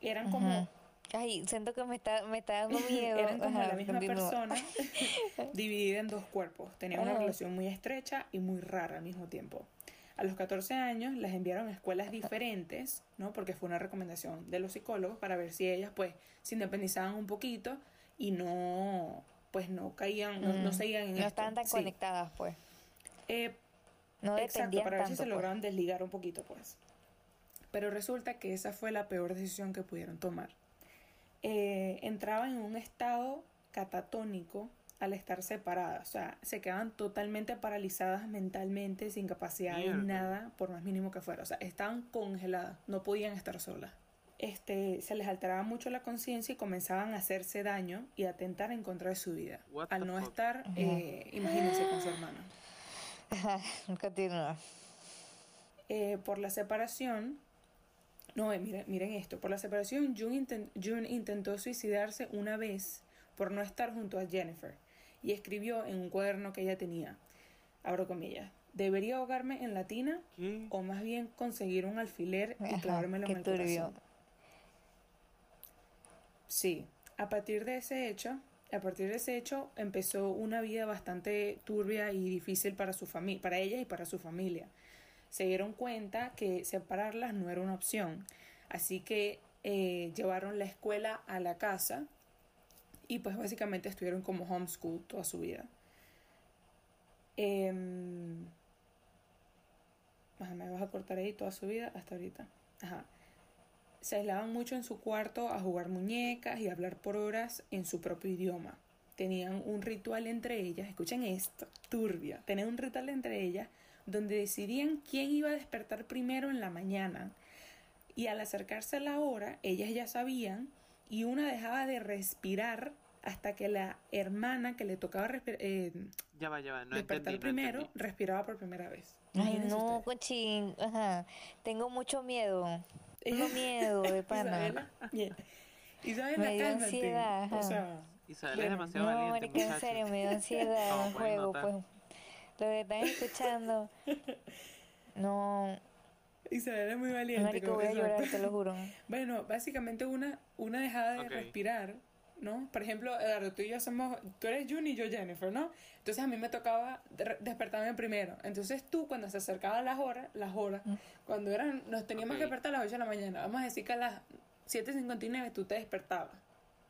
Eran como Ay, siento que me está, me está dando miedo. Eran como la misma persona dividida en dos cuerpos. Tenían una relación muy estrecha y muy rara al mismo tiempo. A los 14 años las enviaron a escuelas diferentes, ¿no? Porque fue una recomendación de los psicólogos para ver si ellas, pues, se independizaban un poquito y no, pues, no caían, no, no mm, seguían en No estaban tan conectadas, pues. Eh, no exacto, para ver si se pues. lograban desligar un poquito, pues. Pero resulta que esa fue la peor decisión que pudieron tomar eh, entraban en un estado catatónico al estar separadas, o sea, se quedaban totalmente paralizadas mentalmente, sin capacidad de nada, por más mínimo que fuera, o sea, estaban congeladas, no podían estar solas. Este, se les alteraba mucho la conciencia y comenzaban a hacerse daño y a atentar en contra de su vida. Al no estar, eh, imagínense con su hermano. Continúa. Eh, por la separación, no, eh, miren, miren esto. Por la separación, June, intentó suicidarse una vez por no estar junto a Jennifer y escribió en un cuaderno que ella tenía, abro comillas, ¿debería ahogarme en la tina o más bien conseguir un alfiler y clavármelo en el corazón? Sí, a partir de ese hecho, a partir de ese hecho empezó una vida bastante turbia y difícil para su familia, para ella y para su familia se dieron cuenta que separarlas no era una opción. Así que eh, llevaron la escuela a la casa y pues básicamente estuvieron como homeschool toda su vida. Eh, me vas a cortar ahí toda su vida hasta ahorita. Ajá. Se aislaban mucho en su cuarto a jugar muñecas y a hablar por horas en su propio idioma. Tenían un ritual entre ellas, escuchen esto, turbia, tenían un ritual entre ellas donde decidían quién iba a despertar primero en la mañana. Y al acercarse a la hora, ellas ya sabían y una dejaba de respirar hasta que la hermana que le tocaba eh, ya va, ya va. despertar primero respiraba por primera vez. Ay, no, cochín. Ajá. Tengo mucho miedo. Tengo miedo de pana. Isabela, me dio ansiedad. O sea, Isabela es demasiado no, valiente. No, en serio, me dio ansiedad el juego, pues lo que están escuchando. No. Isabel es muy valiente. Marico, voy a llorar, te lo juro. Bueno, básicamente una, una dejaba de respirar ¿no? Por ejemplo, Eduardo, tú y yo somos, tú eres June y yo Jennifer, ¿no? Entonces a mí me tocaba de- despertarme primero. Entonces tú, cuando se acercaban las horas, las horas, cuando eran, nos teníamos Ok. que despertar a las 8 de la mañana, vamos a decir que a las 7.59 tú te despertabas,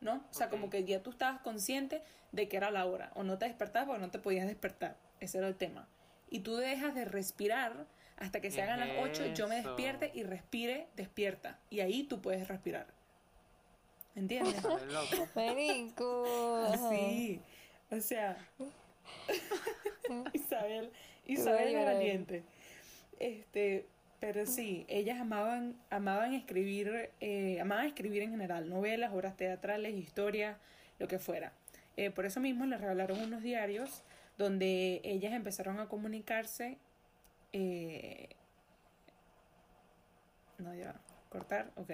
¿no? O sea, Ok. como que ya tú estabas consciente de que era la hora, o no te despertabas porque no te podías despertar. Ese era el tema. Y tú dejas de respirar hasta que se ¿Qué hagan las 8, yo me despierte y respire, despierta. Y ahí tú puedes respirar. ¿Entiendes? Marico. Sí, o sea, Isabel, Isabel era valiente. Este, pero sí, ellas amaban, amaban escribir, eh, amaban escribir en general, novelas, obras teatrales, historias, lo que fuera. Eh, por eso mismo les regalaron unos diarios donde ellas empezaron a comunicarse. Eh, no, ya, cortar, ok.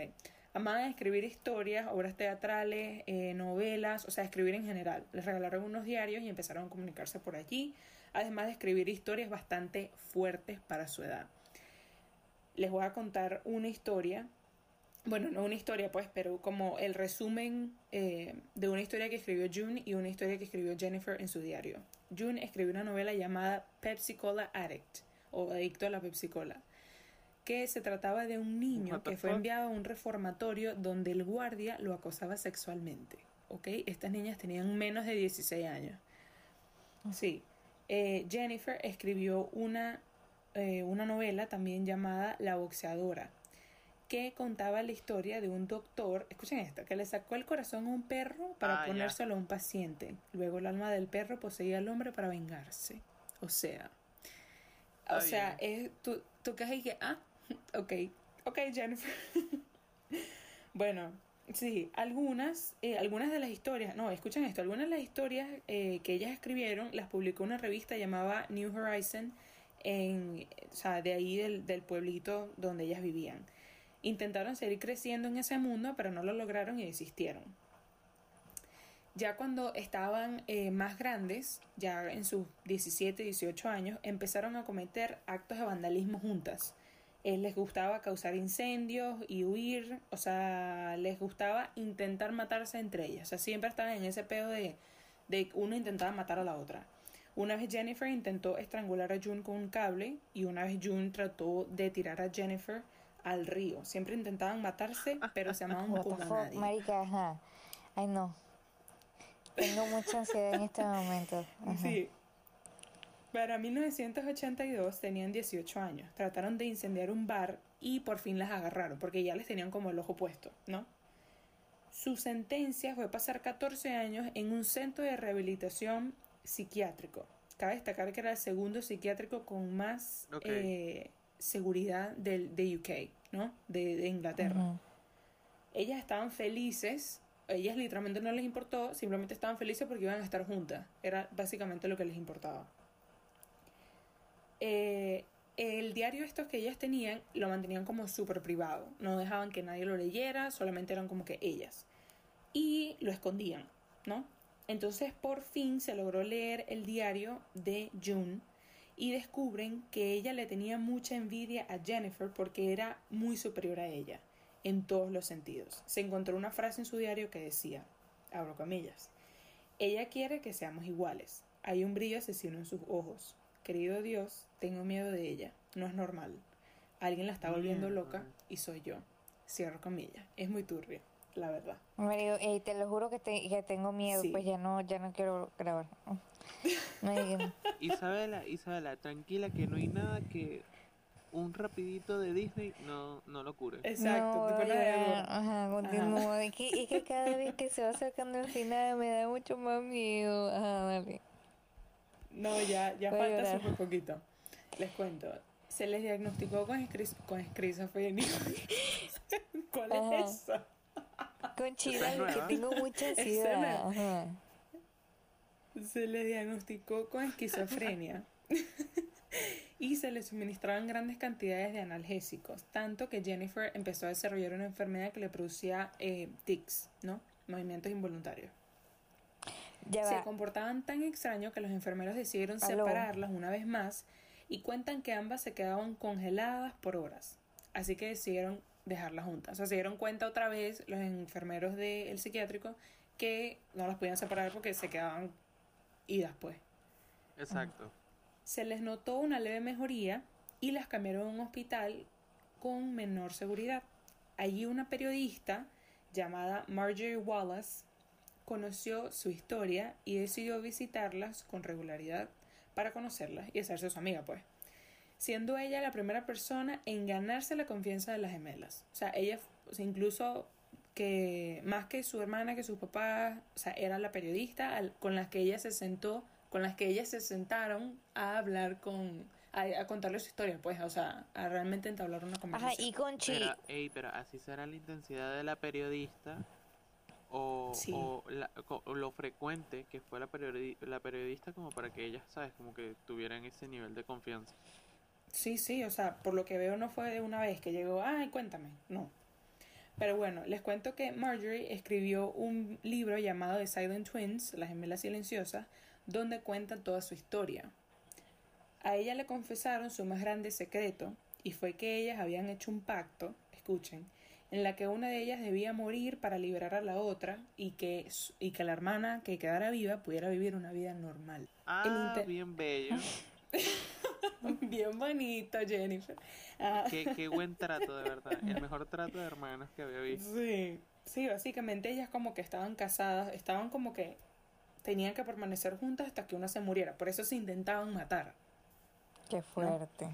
Amaban escribir historias, obras teatrales, eh, novelas, o sea, escribir en general. Les regalaron unos diarios y empezaron a comunicarse por allí, además de escribir historias bastante fuertes para su edad. Les voy a contar una historia, bueno, no una historia pues, pero como el resumen eh, de una historia que escribió June y una historia que escribió Jennifer en su diario. June escribió una novela llamada Pepsi Cola Addict, o Adicto a la Pepsi Cola que se trataba de un niño que fue enviado a un reformatorio donde el guardia lo acosaba sexualmente. ¿Ok? Estas niñas tenían menos de 16 años. Sí. Eh, Jennifer escribió una, eh, una novela también llamada La boxeadora, que contaba la historia de un doctor, escuchen esto, que le sacó el corazón a un perro para Ah, ponérselo a un paciente. Luego el alma del perro poseía al hombre para vengarse. O sea, o Está sea, es, tú, tú que que, ah, ok, ok, Jennifer. bueno, sí, algunas, eh, algunas de las historias, no, escuchen esto, algunas de las historias eh, que ellas escribieron las publicó una revista llamada New Horizon, en, o sea, de ahí del, del pueblito donde ellas vivían. Intentaron seguir creciendo en ese mundo, pero no lo lograron y desistieron. Ya cuando estaban eh, más grandes, ya en sus 17, 18 años, empezaron a cometer actos de vandalismo juntas. Eh, les gustaba causar incendios y huir, o sea, les gustaba intentar matarse entre ellas. O sea, siempre estaban en ese pedo de, de uno intentaba matar a la otra. Una vez Jennifer intentó estrangular a June con un cable y una vez June trató de tirar a Jennifer al río. Siempre intentaban matarse, pero se amaban como nadie. marica, ajá. Ay, no. Tengo mucha ansiedad en este momento. Ajá. Sí. Para 1982 tenían 18 años. Trataron de incendiar un bar y por fin las agarraron, porque ya les tenían como el ojo puesto, ¿no? Su sentencia fue pasar 14 años en un centro de rehabilitación psiquiátrico. Cabe destacar que era el segundo psiquiátrico con más eh, seguridad del, de UK, ¿no? De, de Inglaterra. Ellas estaban felices, ellas literalmente no les importó, simplemente estaban felices porque iban a estar juntas. Era básicamente lo que les importaba. Eh, el diario estos que ellas tenían lo mantenían como súper privado. No dejaban que nadie lo leyera, solamente eran como que ellas. Y lo escondían, ¿no? Entonces por fin se logró leer el diario de June y descubren que ella le tenía mucha envidia a Jennifer porque era muy superior a ella en todos los sentidos. Se encontró una frase en su diario que decía, abro comillas, ella quiere que seamos iguales. Hay un brillo asesino en sus ojos. Querido Dios, tengo miedo de ella. No es normal. Alguien la está volviendo loca y soy yo. Cierro comillas. Es muy turbia, la verdad. Marico, ey, te lo juro que, te- que tengo miedo, Sí. pues ya no, ya no quiero grabar. Isabela, Isabela, tranquila que no hay nada que un rapidito de Disney no, no lo cure. Exacto, no, tipo. Ajá, continúa. Es que, es que cada vez que se va acercando el final me da mucho más miedo. Ajá, dale. No, ya, ya Voy falta llorar. súper poquito. Les cuento. Se les diagnosticó con, con esquizofrenia. ¿Cuál Ajá. es eso? Con chida, que tengo mucha ansiedad. Ajá. Se le diagnosticó con esquizofrenia y se le suministraban grandes cantidades de analgésicos, tanto que Jennifer empezó a desarrollar una enfermedad que le producía eh, tics, ¿no? Movimientos involuntarios. Ya Se va. comportaban tan extraño que los enfermeros decidieron Aló. separarlas una vez más y cuentan que ambas se quedaban congeladas por horas. Así que decidieron dejarlas juntas. O sea, se dieron cuenta otra vez los enfermeros del psiquiátrico que no las podían separar porque se quedaban idas, pues. Exacto. Se les notó una leve mejoría y las cambiaron a un hospital con menor seguridad. Allí una periodista llamada Marjorie Wallace conoció su historia y decidió visitarlas con regularidad para conocerlas y hacerse su amiga, pues. Siendo ella la primera persona en ganarse la confianza de las gemelas. O sea, ella, incluso que más que su hermana, que su papá, o sea, era la periodista con la que ella se sentó, con las que ellas se sentaron a hablar con, a, a contarle su historia, pues, o sea, a realmente entablar una Ajá, conversación. y Conchi, Pero, ey, pero así será la intensidad de la periodista o, Sí. o la- o lo frecuente que fue la, periodi- la periodista como para que ellas, ¿sabes? Como que tuvieran ese nivel de confianza. Sí, sí, o sea, por lo que veo no fue de una vez que llegó, ay, cuéntame, no. Pero bueno, les cuento que Marjorie escribió un libro llamado The Silent Twins, las gemelas silenciosas, donde cuenta toda su historia. A ella le confesaron su más grande secreto, y fue que ellas habían hecho un pacto, escuchen, en la que una de ellas debía morir para liberar a la otra y que, y que la hermana que quedara viva pudiera vivir una vida normal. Ah, bien bello. Bien bonito, Jennifer. Ah. qué, qué buen trato, de verdad. El mejor trato de hermanos que había visto. Sí, sí, básicamente ellas como que estaban casadas, estaban como que tenían que permanecer juntas hasta que una se muriera, por eso se intentaban matar. qué fuerte.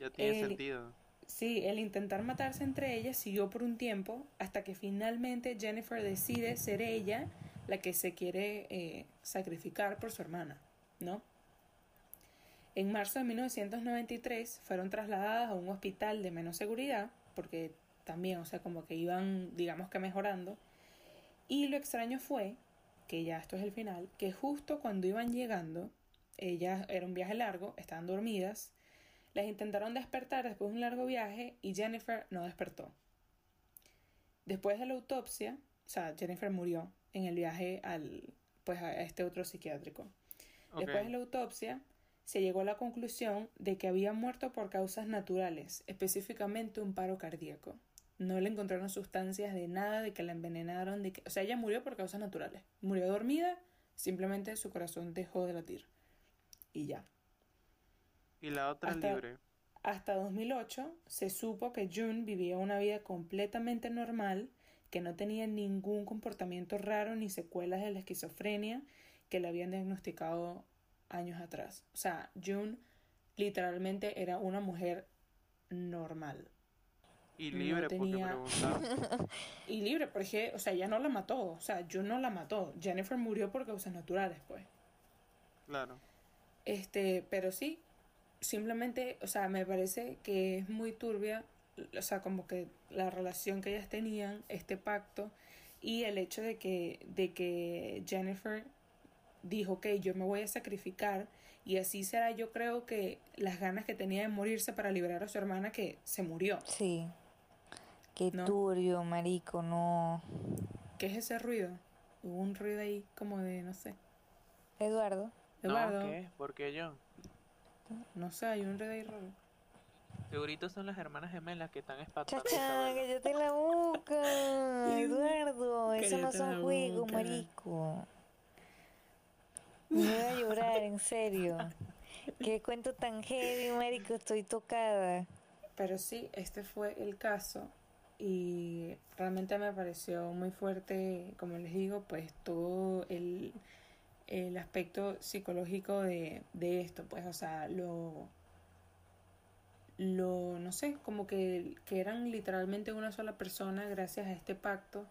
Ya tiene El- sentido. Sí, el intentar matarse entre ellas siguió por un tiempo hasta que finalmente Jennifer decide ser ella la que se quiere eh, sacrificar por su hermana, ¿no? En marzo de 1993 fueron trasladadas a un hospital de menos seguridad, porque también, o sea, como que iban, digamos que mejorando. Y lo extraño fue, que ya esto es el final, que justo cuando iban llegando, ellas, era un viaje largo, estaban dormidas, las intentaron despertar después de un largo viaje y Jennifer no despertó. Después de la autopsia, o sea, Jennifer murió en el viaje al, pues a este otro psiquiátrico. Después de la autopsia, se llegó a la conclusión de que había muerto por causas naturales, específicamente un paro cardíaco. No le encontraron sustancias de nada, de que la envenenaron, de que, o sea, ella murió por causas naturales. Murió dormida, simplemente su corazón dejó de latir. Y ya. Y la otra hasta- libre. Hasta 2008 se supo que June vivía una vida completamente normal, que no tenía ningún comportamiento raro ni secuelas de la esquizofrenia que le habían diagnosticado años atrás. O sea, June literalmente era una mujer normal Y no libre, tenía- porque preguntaba. y libre, porque, o sea, ella no la mató, o sea, June no la mató. Jennifer murió por causas naturales, pues. Claro. Este, pero sí, simplemente, o sea, me parece que es muy turbia, o sea, como que la relación que ellas tenían, este pacto, y el hecho de que, de que Jennifer dijo que yo me voy a sacrificar, y así será, yo creo que las ganas que tenía de morirse para liberar a su hermana que se murió. Sí. Qué ¿No? turbio, marico, no. ¿Qué es ese ruido? Hubo un ruido ahí como de, no sé. Eduardo. Eduardo, No, ¿qué? ¿Por qué yo? no sé, hay un ruido ahí raro. Segurito son las hermanas gemelas que están espantando. Chacha, cállate la boca. Eduardo, eso no son juegos, marico. Me voy a llorar, en serio. Qué cuento tan heavy, marico, estoy tocada. Pero sí, este fue el caso y realmente me pareció muy fuerte, como les digo, pues todo el, el aspecto psicológico de, de esto, pues, o sea, lo, lo, no sé, como que, que eran literalmente una sola persona gracias a este pacto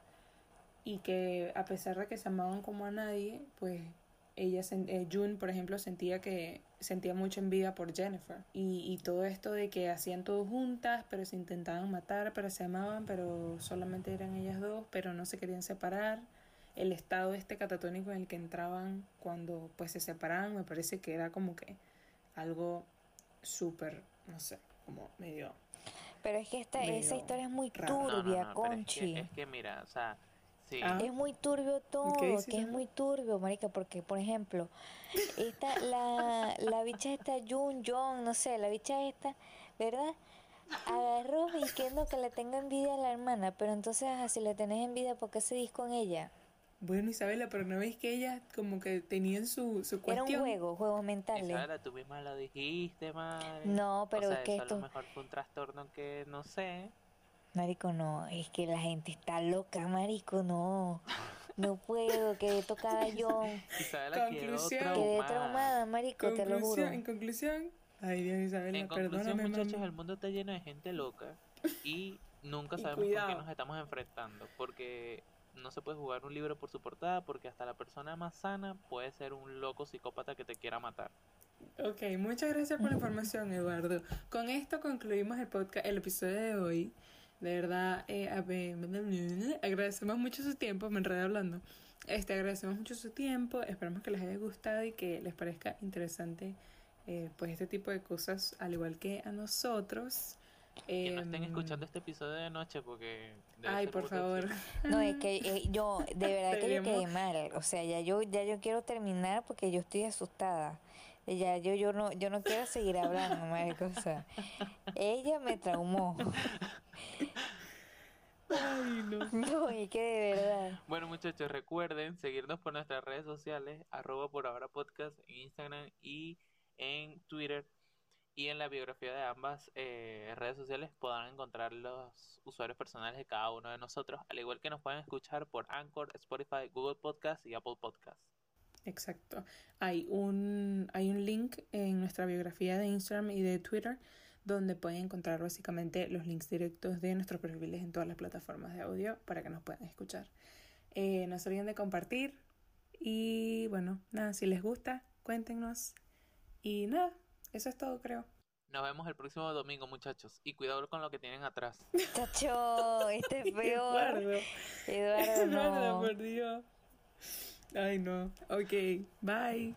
y que a pesar de que se amaban como a nadie, pues ella, eh, June, por ejemplo, sentía que sentía mucha envidia por Jennifer. Y, y todo esto de que hacían todo juntas, pero se intentaban matar, pero se amaban, pero solamente eran ellas dos, pero no se querían separar. El estado este catatónico en el que entraban cuando pues se separaban, me parece que era como que algo súper, no sé, como medio... Pero es que esta, esa historia es muy raro. No, no, turbia, no, pero es que- Conchi. Es que, mira, o sea, sí. Ah. Es muy turbio todo, ¿Qué dices, que es muy turbio, marica, porque, por ejemplo, esta, la, la bicha esta, Jun, Jong, no sé, la bicha esta, ¿verdad? Agarró y que le tenga envidia a la hermana, pero entonces, ajá, si le tenés envidia, ¿por qué seguís con ella? Bueno, Isabela, pero no ves que ellas como que tenían su, su Era un cuestión. juego, juegos mentales. Isabela, tú misma lo dijiste, madre. No, pero o sea, es que eso esto- a lo mejor fue un trastorno que no sé. Marico, no, es que la gente está loca, marico, no. No puedo, quedé tocada yo. Isabela quedó Conclusión. Quedé traumada. traumada, marico, te lo juro. Conclusión, en conclusión, ay Dios, Isabela, En conclusión, muchachos, mamá. el mundo está lleno de gente loca y nunca Y sabemos con qué nos estamos enfrentando. Porque no se puede jugar un libro por su portada porque hasta la persona más sana puede ser un loco psicópata que te quiera matar. Ok, muchas gracias por la información, Eduardo. Con esto concluimos el podcast, el episodio de hoy. De verdad, eh, agradecemos mucho su tiempo, me enredé hablando. Este, agradecemos mucho su tiempo, esperamos que les haya gustado y que les parezca interesante eh, pues este tipo de cosas, al igual que a nosotros. Que no estén Em, escuchando este episodio de noche porque... Ay, por favor. No, es que eh, yo, de verdad que yo quedé mal. O sea, ya yo, ya yo quiero terminar porque yo estoy asustada. Ya yo, yo no, yo no quiero seguir hablando, marico. O sea, ella me traumó. Ay, no. No, que de verdad. Bueno muchachos, recuerden seguirnos por nuestras redes sociales, arroba por ahora podcast en Instagram y en Twitter. Y en la biografía de ambas eh, redes sociales podrán encontrar los usuarios personales de cada uno de nosotros, al igual que nos pueden escuchar por Anchor, Spotify, Google Podcast y Apple Podcast. Exacto. Hay un, hay un link en nuestra biografía de Instagram y de Twitter donde pueden encontrar básicamente los links directos de nuestros perfiles en todas las plataformas de audio para que nos puedan escuchar. Eh, no se olviden de compartir y bueno, nada, si les gusta, cuéntenos. Y nada, eso es todo creo. Nos vemos el próximo domingo muchachos y cuidado con lo que tienen atrás. Chacho, este es peor. Eduardo, Eduardo, Eduardo, por Dios. Ay no. Ok, bye.